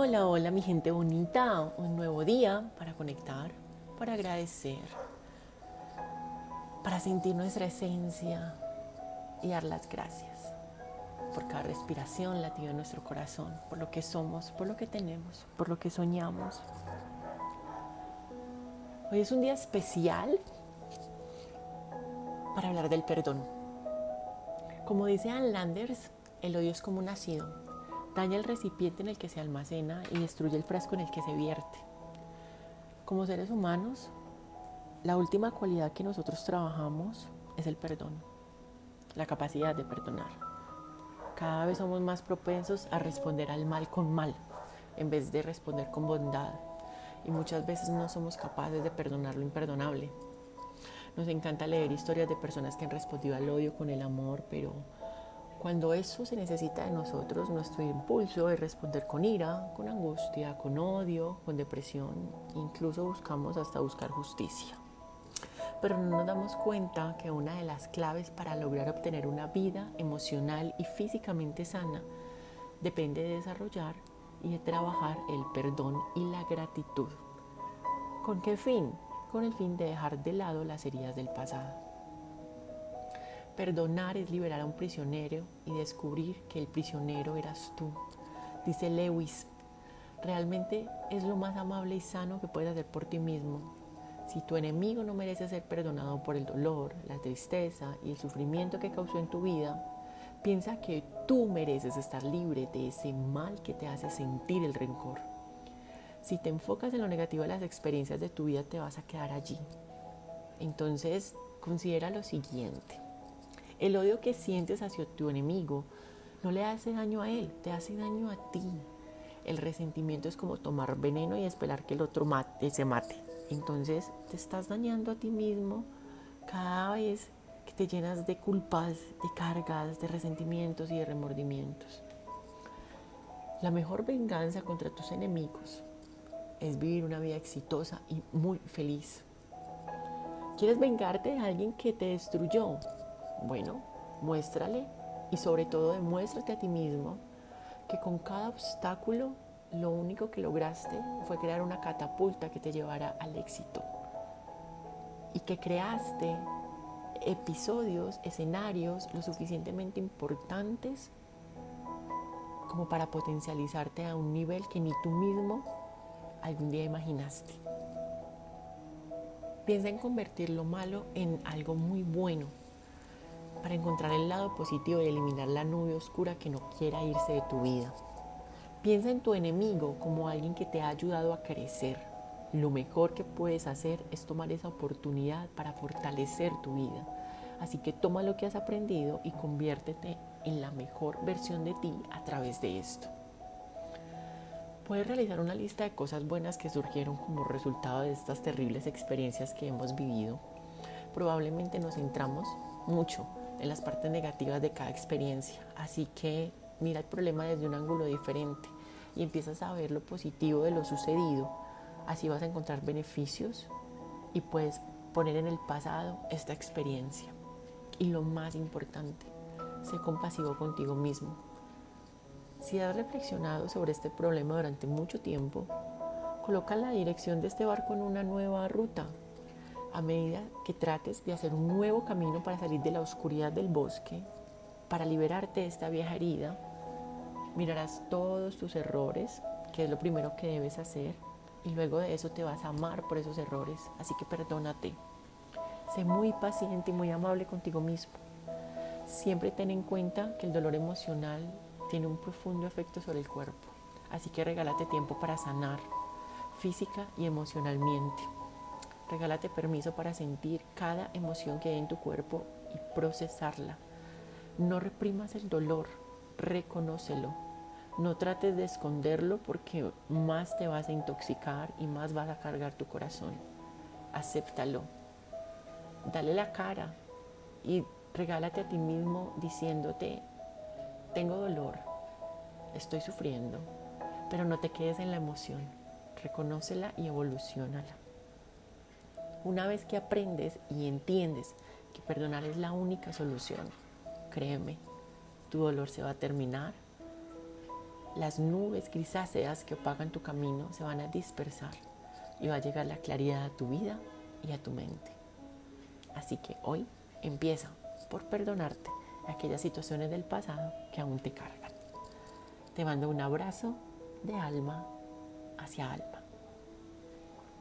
Hola, hola mi gente bonita, un nuevo día para conectar, para agradecer, para sentir nuestra esencia y dar las gracias por cada respiración latido en nuestro corazón, por lo que somos, por lo que tenemos, por lo que soñamos. Hoy es un día especial para hablar del perdón. Como dice Ann Landers, el odio es como un ácido daña el recipiente en el que se almacena y destruye el frasco en el que se vierte. Como seres humanos, la última cualidad que nosotros trabajamos es el perdón, la capacidad de perdonar. Cada vez somos más propensos a responder al mal con mal en vez de responder con bondad. Y muchas veces no somos capaces de perdonar lo imperdonable. Nos encanta leer historias de personas que han respondido al odio con el amor, pero cuando eso se necesita de nosotros, nuestro impulso es responder con ira, con angustia, con odio, con depresión, incluso buscamos hasta buscar justicia. Pero no nos damos cuenta que una de las claves para lograr obtener una vida emocional y físicamente sana depende de desarrollar y de trabajar el perdón y la gratitud. ¿Con qué fin? Con el fin de dejar de lado las heridas del pasado. Perdonar es liberar a un prisionero y descubrir que el prisionero eras tú. Dice Lewis, realmente es lo más amable y sano que puedes hacer por ti mismo. Si tu enemigo no merece ser perdonado por el dolor, la tristeza y el sufrimiento que causó en tu vida, piensa que tú mereces estar libre de ese mal que te hace sentir el rencor. Si te enfocas en lo negativo de las experiencias de tu vida, te vas a quedar allí. Entonces, considera lo siguiente. El odio que sientes hacia tu enemigo no le hace daño a él, te hace daño a ti. El resentimiento es como tomar veneno y esperar que el otro mate, se mate. Entonces te estás dañando a ti mismo cada vez que te llenas de culpas, de cargas, de resentimientos y de remordimientos. La mejor venganza contra tus enemigos es vivir una vida exitosa y muy feliz. ¿Quieres vengarte de alguien que te destruyó? Bueno, muéstrale y sobre todo demuéstrate a ti mismo que con cada obstáculo lo único que lograste fue crear una catapulta que te llevara al éxito y que creaste episodios, escenarios lo suficientemente importantes como para potencializarte a un nivel que ni tú mismo algún día imaginaste. Piensa en convertir lo malo en algo muy bueno para encontrar el lado positivo y eliminar la nube oscura que no quiera irse de tu vida. Piensa en tu enemigo como alguien que te ha ayudado a crecer. Lo mejor que puedes hacer es tomar esa oportunidad para fortalecer tu vida. Así que toma lo que has aprendido y conviértete en la mejor versión de ti a través de esto. Puedes realizar una lista de cosas buenas que surgieron como resultado de estas terribles experiencias que hemos vivido. Probablemente nos centramos mucho en las partes negativas de cada experiencia. Así que mira el problema desde un ángulo diferente y empiezas a ver lo positivo de lo sucedido. Así vas a encontrar beneficios y puedes poner en el pasado esta experiencia. Y lo más importante, sé compasivo contigo mismo. Si has reflexionado sobre este problema durante mucho tiempo, coloca la dirección de este barco en una nueva ruta a medida que trates de hacer un nuevo camino para salir de la oscuridad del bosque, para liberarte de esta vieja herida, mirarás todos tus errores, que es lo primero que debes hacer, y luego de eso te vas a amar por esos errores. Así que perdónate. Sé muy paciente y muy amable contigo mismo. Siempre ten en cuenta que el dolor emocional tiene un profundo efecto sobre el cuerpo. Así que regálate tiempo para sanar física y emocionalmente. Regálate permiso para sentir cada emoción que hay en tu cuerpo y procesarla. No reprimas el dolor, reconócelo. No trates de esconderlo porque más te vas a intoxicar y más vas a cargar tu corazón. Acéptalo. Dale la cara y regálate a ti mismo diciéndote, tengo dolor, estoy sufriendo, pero no te quedes en la emoción. Reconócela y evolucionala. Una vez que aprendes y entiendes que perdonar es la única solución, créeme, tu dolor se va a terminar las nubes grisáceas que opagan tu camino se van a dispersar y va a llegar la claridad a tu vida y a tu mente. Así que hoy empieza por perdonarte aquellas situaciones del pasado que aún te cargan. Te mando un abrazo de alma hacia alma.